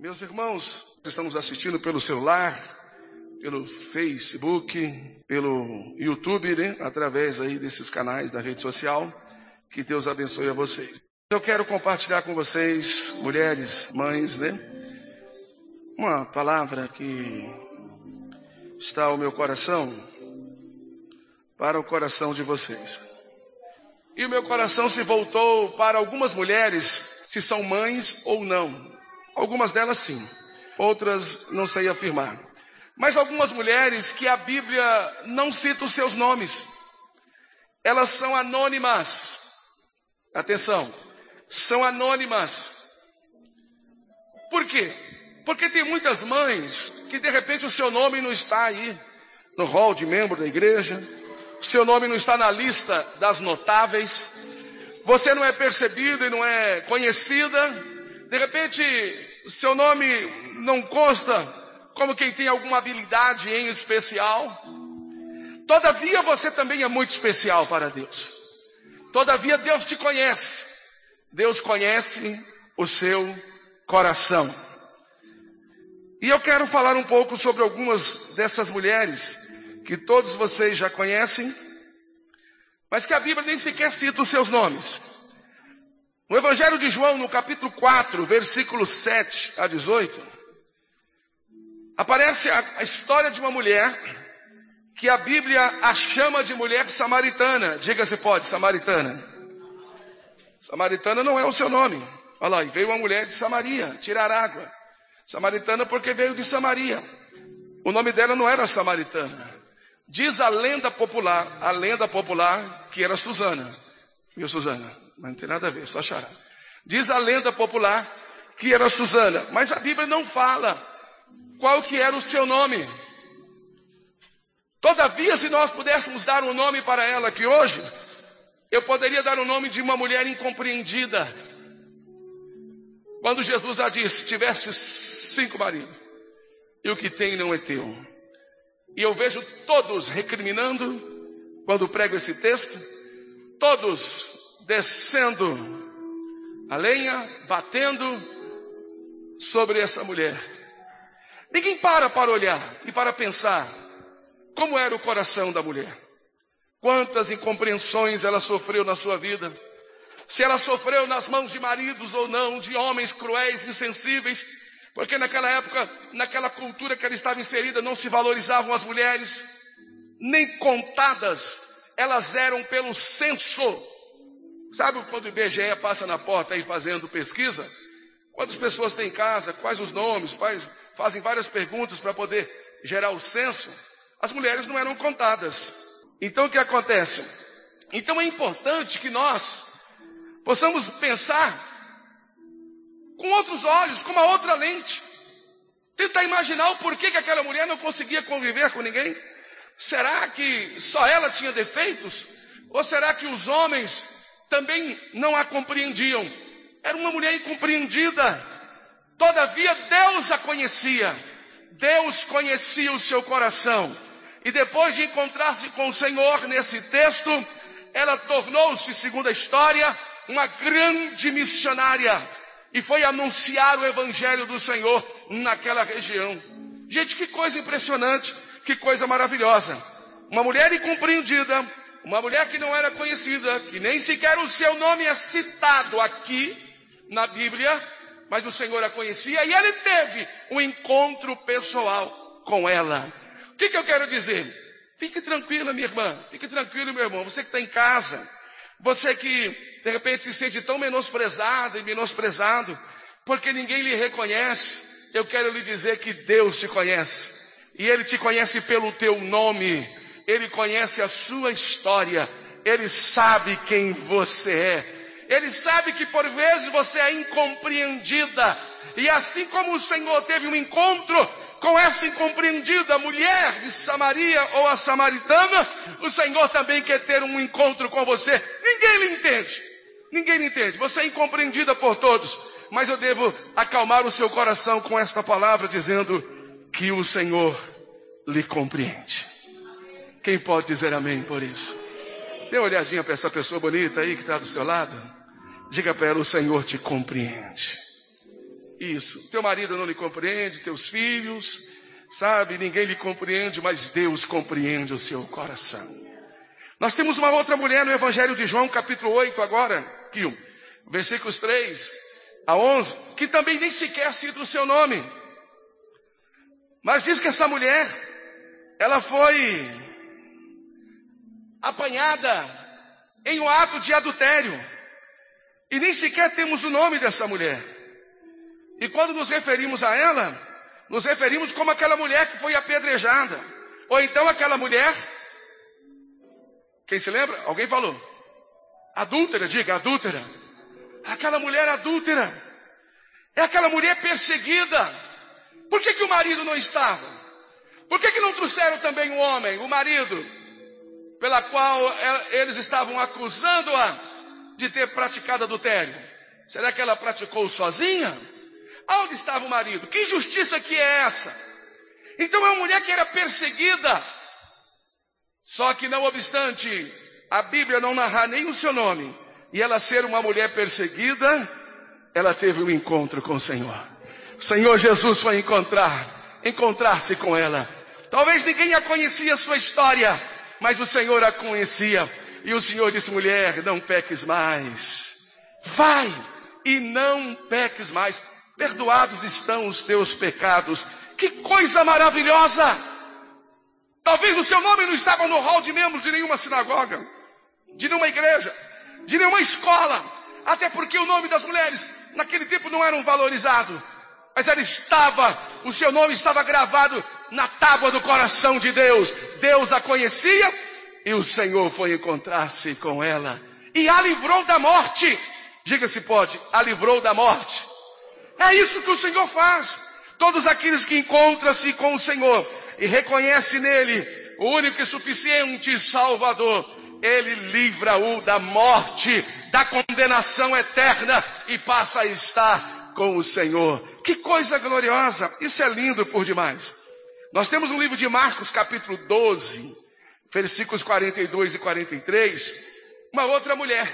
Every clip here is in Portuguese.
Meus irmãos, estão nos assistindo pelo celular, pelo Facebook, pelo YouTube, né? através aí desses canais da rede social. Que Deus abençoe a vocês. Eu quero compartilhar com vocês, mulheres, mães, né? Uma palavra que está ao meu coração para o coração de vocês. E o meu coração se voltou para algumas mulheres, se são mães ou não. Algumas delas sim, outras não sei afirmar. Mas algumas mulheres que a Bíblia não cita os seus nomes. Elas são anônimas. Atenção, são anônimas. Por quê? Porque tem muitas mães que de repente o seu nome não está aí no rol de membro da igreja, o seu nome não está na lista das notáveis, você não é percebido e não é conhecida, de repente seu nome não consta como quem tem alguma habilidade em especial. Todavia você também é muito especial para Deus. Todavia Deus te conhece. Deus conhece o seu coração. E eu quero falar um pouco sobre algumas dessas mulheres que todos vocês já conhecem, mas que a Bíblia nem sequer cita os seus nomes. No Evangelho de João, no capítulo 4, versículo 7 a 18, aparece a, a história de uma mulher que a Bíblia a chama de mulher samaritana. Diga se pode, samaritana. Samaritana não é o seu nome. Olha lá, e veio uma mulher de Samaria tirar água. Samaritana porque veio de Samaria. O nome dela não era samaritana. Diz a lenda popular, a lenda popular que era Susana. Viu, Susana? Mas não tem nada a ver, só chorar. Diz a lenda popular que era Susana, mas a Bíblia não fala qual que era o seu nome. Todavia, se nós pudéssemos dar um nome para ela aqui hoje, eu poderia dar o nome de uma mulher incompreendida. Quando Jesus já disse: Tiveste cinco maridos, e o que tem não é teu. E eu vejo todos recriminando, quando prego esse texto, todos descendo a lenha, batendo sobre essa mulher. Ninguém para para olhar e para pensar como era o coração da mulher? Quantas incompreensões ela sofreu na sua vida? Se ela sofreu nas mãos de maridos ou não, de homens cruéis, insensíveis, porque naquela época, naquela cultura que ela estava inserida, não se valorizavam as mulheres, nem contadas, elas eram pelo censo. Sabe quando o IBGE passa na porta aí fazendo pesquisa? Quantas pessoas tem em casa? Quais os nomes? Faz, fazem várias perguntas para poder gerar o censo as mulheres não eram contadas. Então o que acontece? Então é importante que nós possamos pensar com outros olhos, com uma outra lente. Tentar imaginar o porquê que aquela mulher não conseguia conviver com ninguém. Será que só ela tinha defeitos? Ou será que os homens também não a compreendiam? Era uma mulher incompreendida. Todavia Deus a conhecia. Deus conhecia o seu coração. E depois de encontrar-se com o Senhor nesse texto, ela tornou-se, segundo a história, uma grande missionária e foi anunciar o evangelho do Senhor naquela região. Gente, que coisa impressionante, que coisa maravilhosa. Uma mulher incompreendida, uma mulher que não era conhecida, que nem sequer o seu nome é citado aqui na Bíblia, mas o Senhor a conhecia e ele teve um encontro pessoal com ela que, que eu quero dizer? Fique tranquila, minha irmã. Fique tranquilo, meu irmão. Você que está em casa. Você que, de repente, se sente tão menosprezado e menosprezado, porque ninguém lhe reconhece. Eu quero lhe dizer que Deus te conhece. E Ele te conhece pelo teu nome. Ele conhece a sua história. Ele sabe quem você é. Ele sabe que por vezes você é incompreendida. E assim como o Senhor teve um encontro com essa incompreendida mulher de Samaria ou a samaritana, o Senhor também quer ter um encontro com você. Ninguém lhe entende. Ninguém lhe entende. Você é incompreendida por todos. Mas eu devo acalmar o seu coração com esta palavra, dizendo que o Senhor lhe compreende. Quem pode dizer amém por isso? Dê uma olhadinha para essa pessoa bonita aí que está do seu lado. Diga para ela: o Senhor te compreende. isso. Teu marido não lhe compreende, teus filhos, sabe, ninguém lhe compreende, mas Deus compreende o seu coração. Nós temos uma outra mulher no Evangelho de João, capítulo 8, agora, que, versículos 3 a 11, que também nem sequer cita o seu nome. Mas diz que essa mulher, ela foi apanhada em um ato de adultério. E nem sequer temos o nome dessa mulher. E quando nos referimos a ela, nos referimos como aquela mulher que foi apedrejada. Ou então aquela mulher. Quem se lembra? Alguém falou. Adúltera, diga, adúltera. Aquela mulher adúltera. É aquela mulher perseguida. Por que, que o marido não estava? Por que, que não trouxeram também o homem, o marido, pela qual eles estavam acusando-a de ter praticado adultério? Será que ela praticou sozinha? Onde estava o marido? Que justiça que é essa? Então é uma mulher que era perseguida. Só que não obstante a Bíblia não narrar nem o seu nome, e ela ser uma mulher perseguida, ela teve um encontro com o Senhor. O Senhor Jesus foi encontrar, encontrar-se com ela. Talvez ninguém a conhecia a sua história, mas o Senhor a conhecia. E o Senhor disse: mulher, não peques mais. Vai e não peques mais perdoados estão os teus pecados. Que coisa maravilhosa! Talvez o seu nome não estava no hall de membros de nenhuma sinagoga, de nenhuma igreja, de nenhuma escola, até porque o nome das mulheres naquele tempo não era um valorizado, mas ela estava, o seu nome estava gravado na tábua do coração de Deus. Deus a conhecia e o Senhor foi encontrar-se com ela e a livrou da morte. Diga se pode, a livrou da morte. É isso que o Senhor faz. Todos aqueles que encontram-se com o Senhor e reconhecem nele o único e suficiente Salvador, ele livra-o da morte, da condenação eterna e passa a estar com o Senhor. Que coisa gloriosa! Isso é lindo por demais. Nós temos no livro de Marcos, capítulo 12, versículos 42 e 43, uma outra mulher,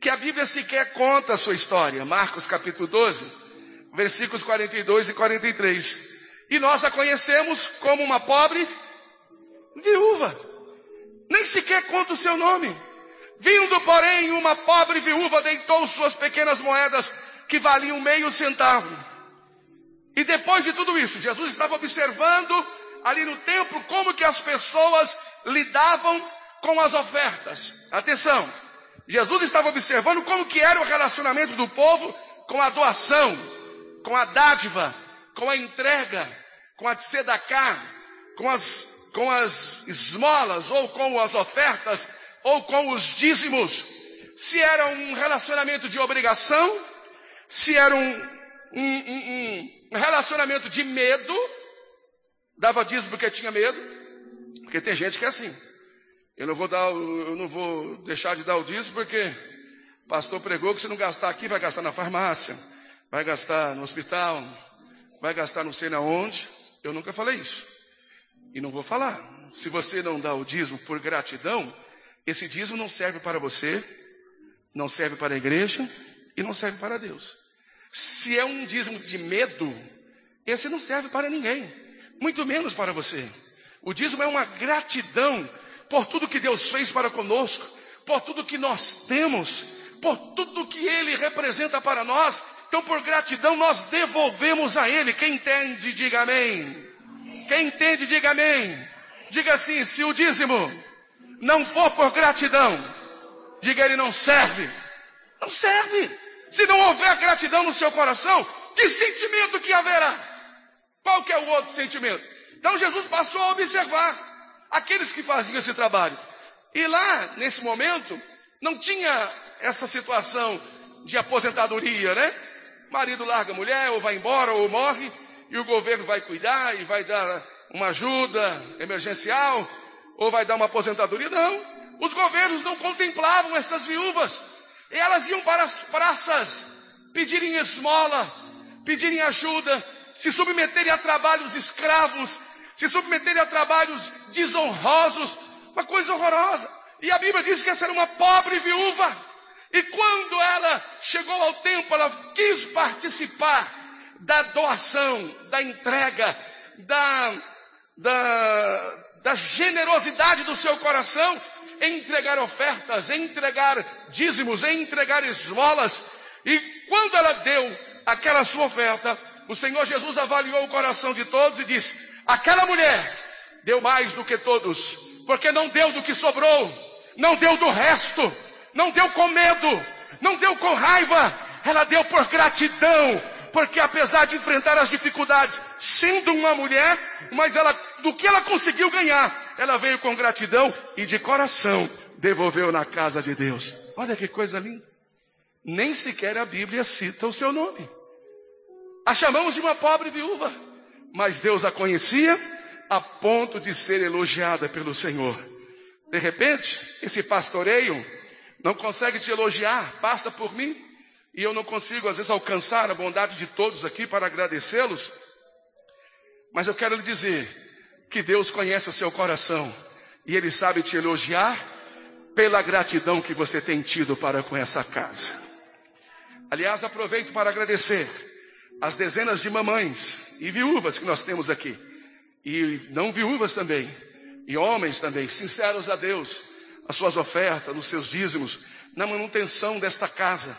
que a Bíblia sequer conta a sua história. Marcos, capítulo 12, versículos 42 e 43. E nós a conhecemos como uma pobre viúva. Nem sequer conta o seu nome. Vindo, porém, uma pobre viúva deitou suas pequenas moedas que valiam meio centavo. E depois de tudo isso, Jesus estava observando ali no templo como que as pessoas lidavam com as ofertas. Atenção, Jesus estava observando como que era o relacionamento do povo com a doação, com a dádiva, com a entrega, com a tzedakah, com as, com as esmolas, ou com as ofertas, ou com os dízimos. Se era um relacionamento de obrigação, se era um, um, um, um relacionamento de medo, dava dízimo porque tinha medo, porque tem gente que é assim. Eu não vou dar, eu não vou deixar de dar o dízimo porque o pastor pregou que se não gastar aqui, vai gastar na farmácia vai gastar no hospital, vai gastar não sei na onde. Eu nunca falei isso. E não vou falar. Se você não dá o dízimo por gratidão, esse dízimo não serve para você, não serve para a igreja e não serve para Deus. Se é um dízimo de medo, esse não serve para ninguém, muito menos para você. O dízimo é uma gratidão por tudo que Deus fez para conosco, por tudo que nós temos, por tudo que Ele representa para nós então, por gratidão, nós devolvemos a Ele. Quem entende, diga amém. Quem entende, diga amém. Diga assim: se o dízimo não for por gratidão, diga ele não serve. Não serve. Se não houver gratidão no seu coração, que sentimento que haverá? Qual que é o outro sentimento? Então Jesus passou a observar aqueles que faziam esse trabalho. E lá, nesse momento, não tinha essa situação de aposentadoria, né? marido larga a mulher, ou vai embora, ou morre, e o governo vai cuidar e vai dar uma ajuda emergencial, ou vai dar uma aposentadoria. Não. Os governos não contemplavam essas viúvas. E elas iam para as praças pedirem esmola, pedirem ajuda, se submeterem a trabalhos escravos, se submeterem a trabalhos desonrosos, uma coisa horrorosa. E a Bíblia diz que essa era uma pobre viúva. E quando ela chegou ao templo, ela quis participar da doação, da entrega, da, da, da generosidade do seu coração entregar ofertas, entregar dízimos, entregar esmolas. E quando ela deu aquela sua oferta, o Senhor Jesus avaliou o coração de todos e disse: aquela mulher deu mais do que todos, porque não deu do que sobrou, não deu do resto, não deu com medo, não deu com raiva, ela deu por gratidão, porque apesar de enfrentar as dificuldades, sendo uma mulher, mas ela, do que ela conseguiu ganhar, ela veio com gratidão e de coração devolveu na casa de Deus. Olha que coisa linda. Nem sequer a Bíblia cita o seu nome. A chamamos de uma pobre viúva, mas Deus a conhecia a ponto de ser elogiada pelo Senhor. De repente, esse pastoreio não consegue te elogiar, passa por mim, e eu não consigo, às vezes, alcançar a bondade de todos aqui para agradecê-los, mas eu quero lhe dizer que Deus conhece o seu coração e Ele sabe te elogiar pela gratidão que você tem tido para com essa casa. Aliás, aproveito para agradecer as dezenas de mamães e viúvas que nós temos aqui, e não viúvas também, e homens também, sinceros a Deus, as suas ofertas, nos seus dízimos, na manutenção desta casa.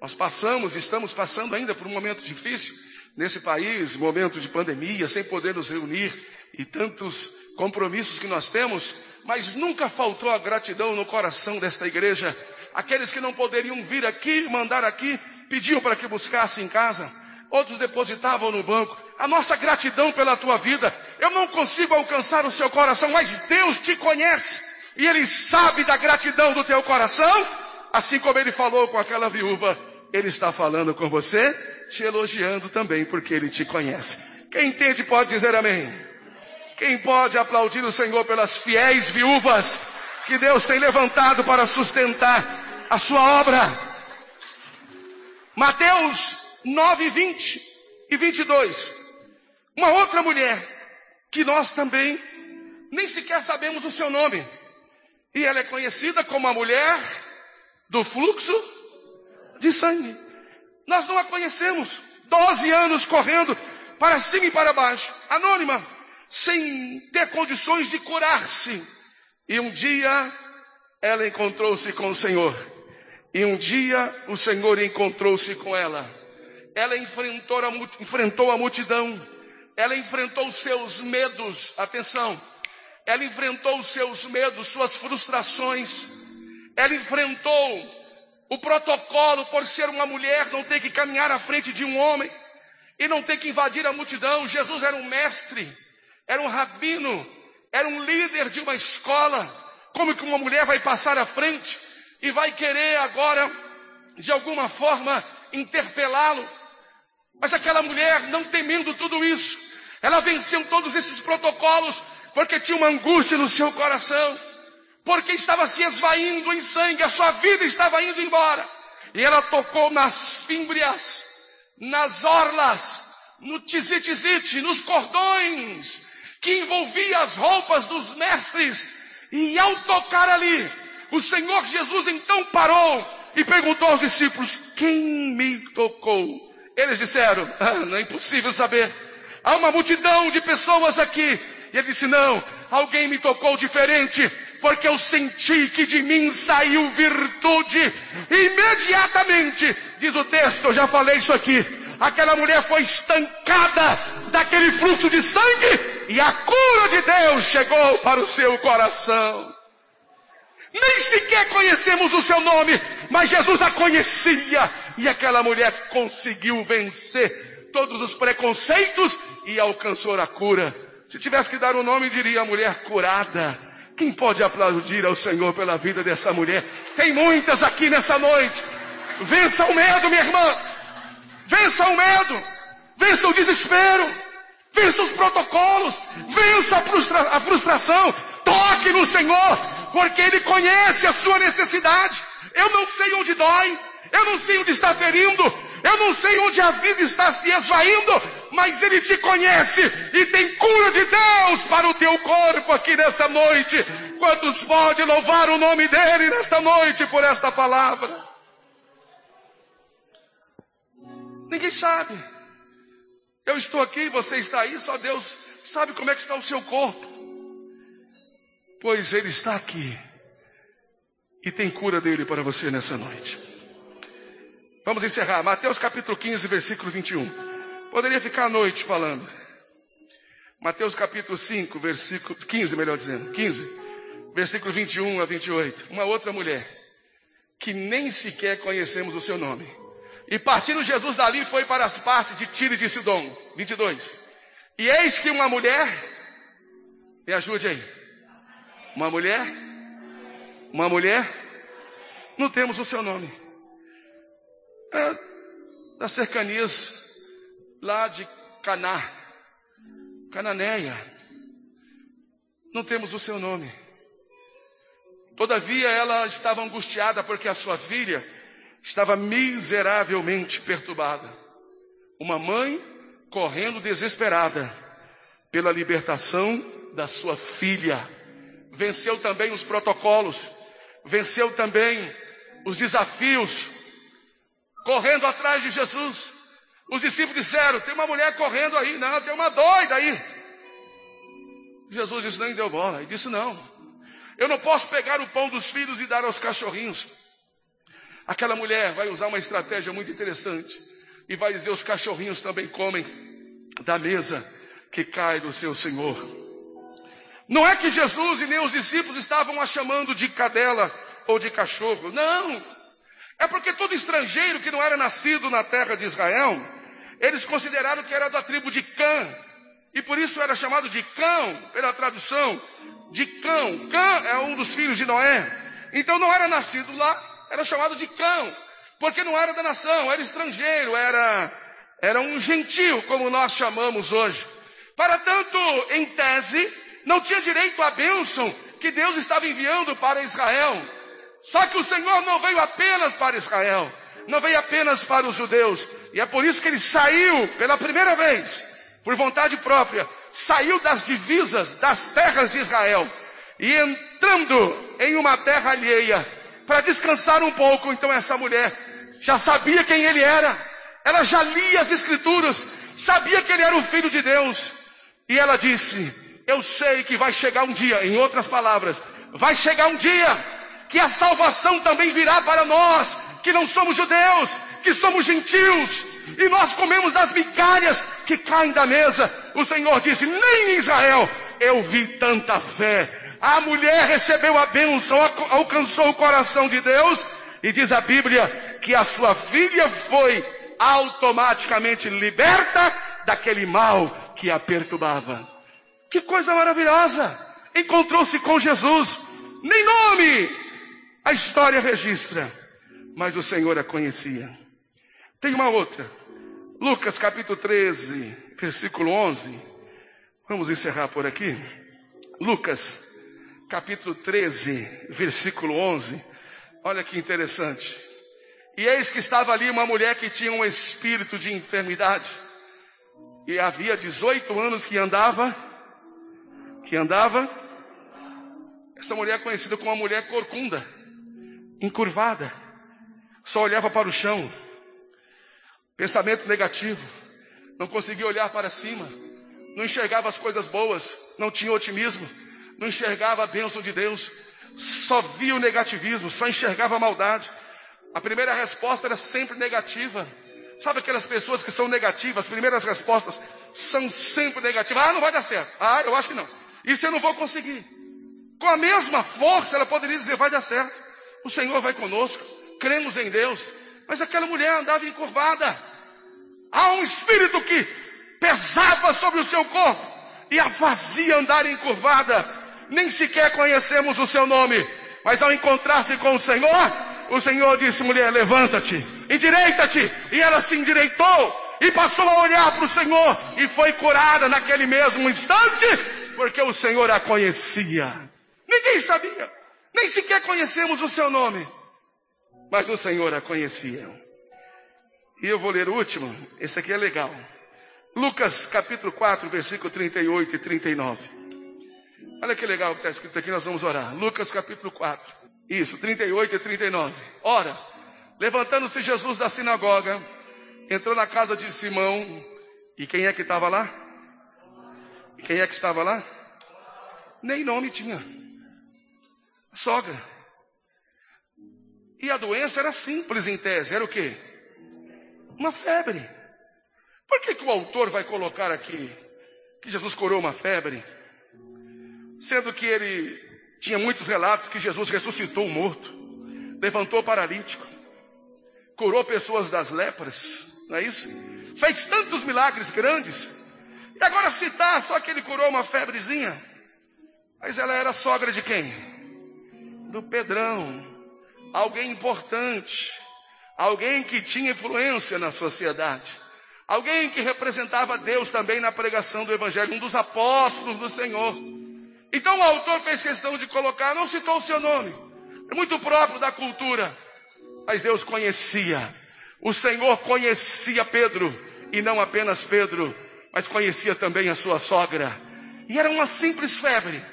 Nós passamos, estamos passando ainda por um momento difícil nesse país, momento de pandemia, sem poder nos reunir e tantos compromissos que nós temos, mas nunca faltou a gratidão no coração desta igreja. Aqueles que não poderiam vir aqui, mandar aqui, pediam para que buscasse em casa, outros depositavam no banco. A nossa gratidão pela tua vida, eu não consigo alcançar o seu coração, mas Deus te conhece e Ele sabe da gratidão do teu coração, assim como Ele falou com aquela viúva, Ele está falando com você, te elogiando também, porque Ele te conhece. Quem entende pode dizer amém. Quem pode aplaudir o Senhor pelas fiéis viúvas que Deus tem levantado para sustentar a sua obra? Mateus 9, 20 e 22. Uma outra mulher que nós também nem sequer sabemos o seu nome. E ela é conhecida como a mulher do fluxo de sangue. Nós não a conhecemos. Doze anos correndo para cima e para baixo, anônima, sem ter condições de curar-se. E um dia ela encontrou-se com o Senhor. E um dia o Senhor encontrou-se com ela. Ela enfrentou a, enfrentou a multidão. Ela enfrentou seus medos. Atenção ela enfrentou os seus medos, suas frustrações. Ela enfrentou o protocolo por ser uma mulher, não ter que caminhar à frente de um homem e não ter que invadir a multidão. Jesus era um mestre, era um rabino, era um líder de uma escola. Como que uma mulher vai passar à frente e vai querer agora, de alguma forma, interpelá-lo? Mas aquela mulher, não temendo tudo isso, ela venceu todos esses protocolos porque tinha uma angústia no seu coração, porque estava se esvaindo em sangue, a sua vida estava indo embora. E ela tocou nas fímbrias, nas orlas, no tizitizite, nos cordões, que envolvia as roupas dos mestres. E ao tocar ali, o Senhor Jesus então parou e perguntou aos discípulos: Quem me tocou? Eles disseram: ah, Não é impossível saber. Há uma multidão de pessoas aqui e ele disse: Não, alguém me tocou diferente, porque eu senti que de mim saiu virtude. Imediatamente, diz o texto, eu já falei isso aqui. Aquela mulher foi estancada daquele fluxo de sangue e a cura de Deus chegou para o seu coração. Nem sequer conhecemos o seu nome, mas Jesus a conhecia e aquela mulher conseguiu vencer todos os preconceitos e alcançou a cura. Se tivesse que dar um nome, diria mulher curada. Quem pode aplaudir ao Senhor pela vida dessa mulher? Tem muitas aqui nessa noite. Vença o medo, minha irmã. Vença o medo. Vença o desespero. Vença os protocolos. Vença a, frustra a frustração. Toque no Senhor, porque Ele conhece a sua necessidade. Eu não sei onde dói. Eu não sei onde está ferindo. Eu não sei onde a vida está se esvaindo, mas Ele te conhece e tem cura de Deus para o teu corpo aqui nessa noite. Quantos podem louvar o nome dEle nesta noite por esta palavra? Ninguém sabe. Eu estou aqui, você está aí, só Deus sabe como é que está o seu corpo. Pois Ele está aqui. E tem cura dele para você nessa noite. Vamos encerrar. Mateus capítulo 15, versículo 21. Poderia ficar a noite falando. Mateus capítulo 5, versículo 15, melhor dizendo. 15, versículo 21 a 28. Uma outra mulher que nem sequer conhecemos o seu nome. E partindo Jesus dali foi para as partes de Tiro e de Sidom. 22. E eis que uma mulher, me ajude aí. Uma mulher, uma mulher, não temos o seu nome. É das cercanias lá de Caná, Cananéia. Não temos o seu nome. Todavia ela estava angustiada porque a sua filha estava miseravelmente perturbada. Uma mãe correndo desesperada pela libertação da sua filha. Venceu também os protocolos, venceu também os desafios, correndo atrás de Jesus. Os discípulos disseram: tem uma mulher correndo aí, não, tem uma doida aí. Jesus disse: nem deu bola. E disse: não, eu não posso pegar o pão dos filhos e dar aos cachorrinhos. Aquela mulher vai usar uma estratégia muito interessante e vai dizer: os cachorrinhos também comem da mesa que cai do seu Senhor. Não é que Jesus e nem os discípulos estavam a chamando de cadela ou de cachorro, não. É porque todo estrangeiro que não era nascido na terra de Israel, eles consideraram que era da tribo de Cã, e por isso era chamado de cão, pela tradução de cão. Cã é um dos filhos de Noé. Então não era nascido lá, era chamado de cão, porque não era da nação, era estrangeiro, era, era um gentil, como nós chamamos hoje. Para tanto, em tese, não tinha direito à bênção que Deus estava enviando para Israel. Só que o Senhor não veio apenas para Israel, não veio apenas para os judeus, e é por isso que ele saiu pela primeira vez, por vontade própria, saiu das divisas das terras de Israel e entrando em uma terra alheia, para descansar um pouco. Então essa mulher já sabia quem ele era, ela já lia as escrituras, sabia que ele era o filho de Deus. E ela disse: Eu sei que vai chegar um dia, em outras palavras, vai chegar um dia que a salvação também virá para nós, que não somos judeus, que somos gentios, e nós comemos das migalhas que caem da mesa. O Senhor disse: Nem em Israel eu vi tanta fé. A mulher recebeu a bênção, alcançou o coração de Deus, e diz a Bíblia que a sua filha foi automaticamente liberta daquele mal que a perturbava. Que coisa maravilhosa! Encontrou-se com Jesus, nem nome a história registra, mas o Senhor a conhecia. Tem uma outra, Lucas capítulo 13, versículo 11. Vamos encerrar por aqui. Lucas capítulo 13, versículo 11. Olha que interessante. E eis que estava ali uma mulher que tinha um espírito de enfermidade. E havia 18 anos que andava, que andava. Essa mulher é conhecida como uma mulher corcunda, encurvada. Só olhava para o chão. Pensamento negativo. Não conseguia olhar para cima. Não enxergava as coisas boas. Não tinha otimismo não enxergava a bênção de Deus, só via o negativismo, só enxergava a maldade. A primeira resposta era sempre negativa. Sabe aquelas pessoas que são negativas, as primeiras respostas são sempre negativas. Ah, não vai dar certo. Ah, eu acho que não. Isso eu não vou conseguir. Com a mesma força, ela poderia dizer: vai dar certo. O Senhor vai conosco. Cremos em Deus. Mas aquela mulher andava encurvada. Há um espírito que pesava sobre o seu corpo e a fazia andar encurvada nem sequer conhecemos o seu nome, mas ao encontrar-se com o Senhor, o Senhor disse: mulher, levanta-te, endireita-te, e ela se endireitou e passou a olhar para o Senhor e foi curada naquele mesmo instante, porque o Senhor a conhecia. Ninguém sabia, nem sequer conhecemos o seu nome, mas o Senhor a conhecia. E eu vou ler o último, esse aqui é legal. Lucas capítulo 4, versículo 38 e 39. Olha que legal que está escrito aqui, nós vamos orar. Lucas capítulo 4. Isso, 38 e 39. Ora, levantando-se Jesus da sinagoga, entrou na casa de Simão E quem é que estava lá? E quem é que estava lá? Nem nome tinha. Sogra. E a doença era simples em tese, era o quê? Uma febre. Por que, que o autor vai colocar aqui que Jesus curou uma febre? Sendo que ele tinha muitos relatos que Jesus ressuscitou o morto, levantou o paralítico, curou pessoas das lepras, não é isso? Fez tantos milagres grandes. E agora citar só que ele curou uma febrezinha. Mas ela era sogra de quem? Do Pedrão. Alguém importante. Alguém que tinha influência na sociedade. Alguém que representava Deus também na pregação do Evangelho, um dos apóstolos do Senhor. Então o autor fez questão de colocar, não citou o seu nome. É muito próprio da cultura. Mas Deus conhecia. O Senhor conhecia Pedro. E não apenas Pedro, mas conhecia também a sua sogra. E era uma simples febre.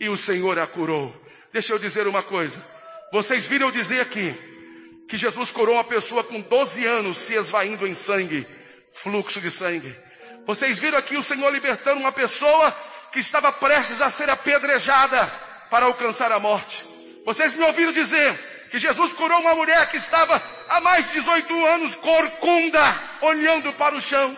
E o Senhor a curou. Deixa eu dizer uma coisa. Vocês viram dizer aqui que Jesus curou uma pessoa com 12 anos se esvaindo em sangue, fluxo de sangue. Vocês viram aqui o Senhor libertando uma pessoa que estava prestes a ser apedrejada para alcançar a morte. Vocês me ouviram dizer que Jesus curou uma mulher que estava há mais de 18 anos corcunda, olhando para o chão.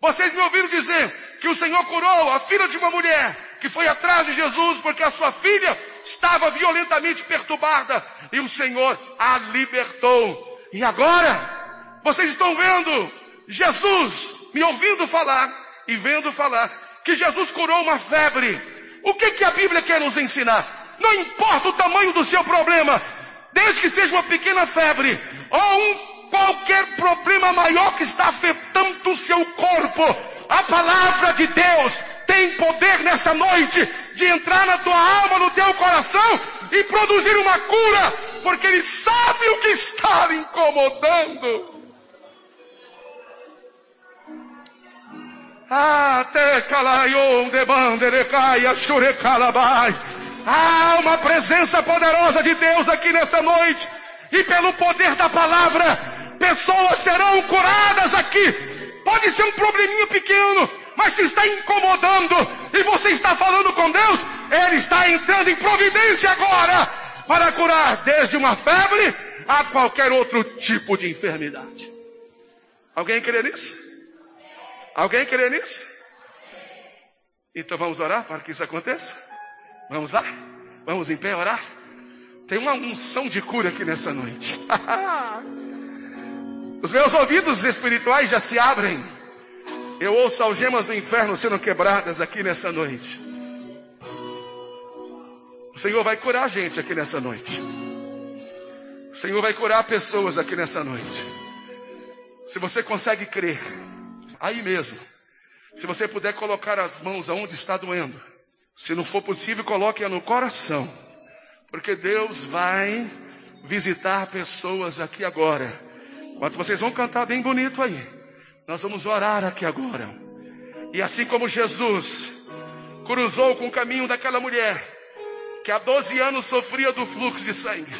Vocês me ouviram dizer que o Senhor curou a filha de uma mulher que foi atrás de Jesus porque a sua filha estava violentamente perturbada e o Senhor a libertou. E agora, vocês estão vendo Jesus me ouvindo falar e vendo falar que Jesus curou uma febre. O que, que a Bíblia quer nos ensinar? Não importa o tamanho do seu problema, desde que seja uma pequena febre ou um qualquer problema maior que está afetando o seu corpo, a palavra de Deus tem poder nessa noite de entrar na tua alma, no teu coração e produzir uma cura, porque Ele sabe o que está incomodando. Há uma presença poderosa de Deus aqui nessa noite. E pelo poder da palavra, pessoas serão curadas aqui. Pode ser um probleminha pequeno, mas se está incomodando e você está falando com Deus, Ele está entrando em providência agora para curar desde uma febre a qualquer outro tipo de enfermidade. Alguém crê nisso? Alguém crê nisso? Então vamos orar para que isso aconteça? Vamos lá? Vamos em pé orar? Tem uma unção de cura aqui nessa noite. Os meus ouvidos espirituais já se abrem eu ouço algemas do inferno sendo quebradas aqui nessa noite. O Senhor vai curar a gente aqui nessa noite. O Senhor vai curar pessoas aqui nessa noite. Se você consegue crer, aí mesmo. Se você puder colocar as mãos aonde está doendo. Se não for possível, coloque-a no coração. Porque Deus vai visitar pessoas aqui agora. Enquanto vocês vão cantar bem bonito aí. Nós vamos orar aqui agora. E assim como Jesus cruzou com o caminho daquela mulher que há 12 anos sofria do fluxo de sangue.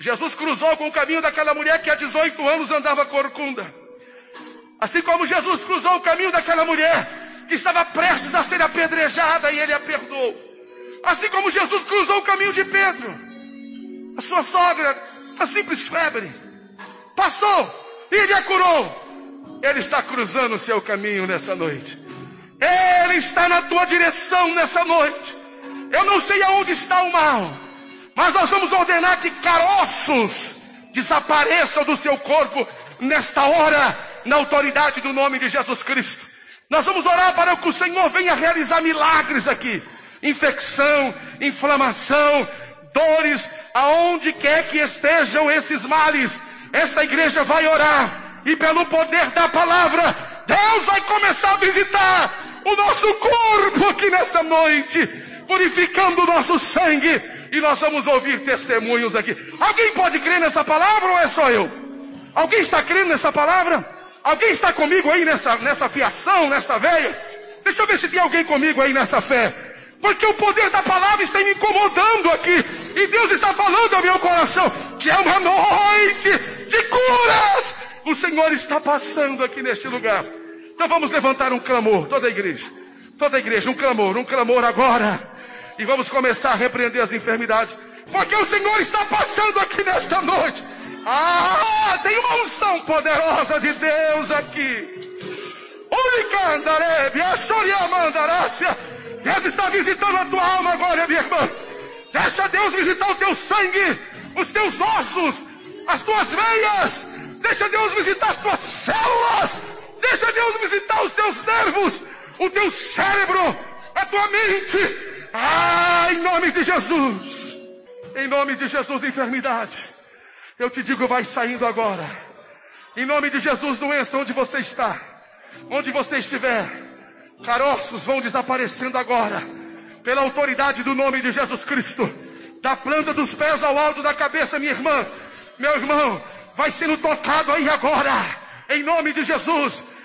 Jesus cruzou com o caminho daquela mulher que há 18 anos andava corcunda. Assim como Jesus cruzou o caminho daquela mulher que estava prestes a ser apedrejada e ele a perdoou. Assim como Jesus cruzou o caminho de Pedro. A sua sogra, a simples febre, passou e ele a curou. Ele está cruzando o seu caminho nessa noite. Ele está na tua direção nessa noite. Eu não sei aonde está o mal, mas nós vamos ordenar que caroços desapareçam do seu corpo nesta hora, na autoridade do nome de Jesus Cristo. Nós vamos orar para que o Senhor venha realizar milagres aqui. Infecção, inflamação, dores, aonde quer que estejam esses males. Esta igreja vai orar e pelo poder da palavra, Deus vai começar a visitar o nosso corpo aqui nesta noite, purificando o nosso sangue, e nós vamos ouvir testemunhos aqui. Alguém pode crer nessa palavra ou é só eu? Alguém está crendo nessa palavra? Alguém está comigo aí nessa, nessa fiação, nessa veia? Deixa eu ver se tem alguém comigo aí nessa fé. Porque o poder da palavra está me incomodando aqui. E Deus está falando ao meu coração que é uma noite de curas, o Senhor está passando aqui neste lugar. Então vamos levantar um clamor, toda a igreja. Toda a igreja, um clamor, um clamor agora. E vamos começar a repreender as enfermidades. Porque o Senhor está passando aqui nesta noite. Ah, tem uma unção poderosa de Deus aqui. Deus está visitando a tua alma agora, minha irmã. Deixa Deus visitar o teu sangue, os teus ossos, as tuas veias. Deixa Deus visitar as tuas células. Deixa Deus visitar os teus nervos, o teu cérebro, a tua mente. Ah, em nome de Jesus. Em nome de Jesus, enfermidade. Eu te digo, vai saindo agora. Em nome de Jesus, doença onde você está. Onde você estiver. Caroços vão desaparecendo agora. Pela autoridade do nome de Jesus Cristo. Da planta dos pés ao alto da cabeça, minha irmã. Meu irmão, vai sendo tocado aí agora. Em nome de Jesus.